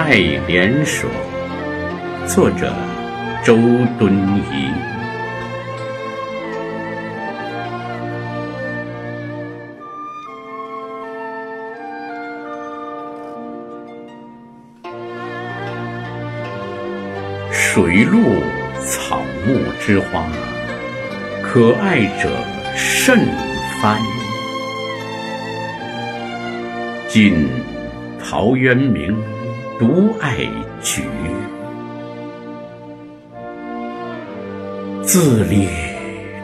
爱莲说》，作者周敦颐。水陆草木之花，可爱者甚蕃。晋陶渊明独爱菊，自立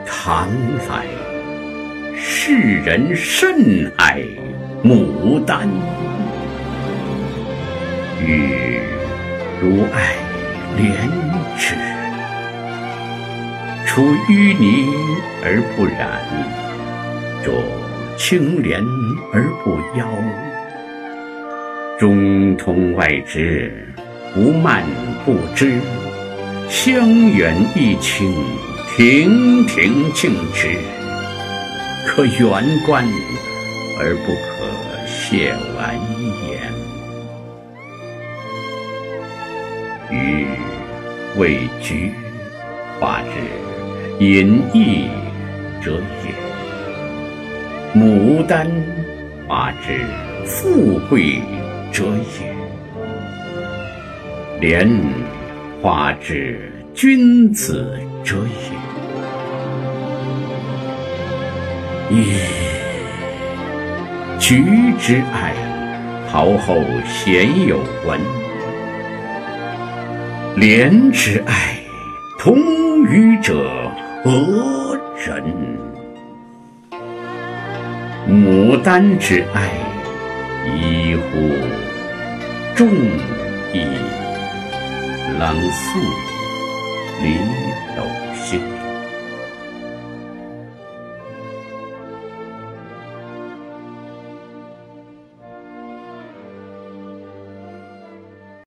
唐来，世人甚爱牡丹。予独爱莲之，出淤泥而不染，濯清涟而不妖。中通外直，不蔓不枝，香远益清，亭亭净植，可远观而不可亵玩焉。予谓菊花之隐逸者也，牡丹花之富贵者也，莲花之君子者也。噫！菊之爱，陶后鲜有闻。莲之爱，同予者何人？牡丹之爱，宜乎众里冷肃李斗星。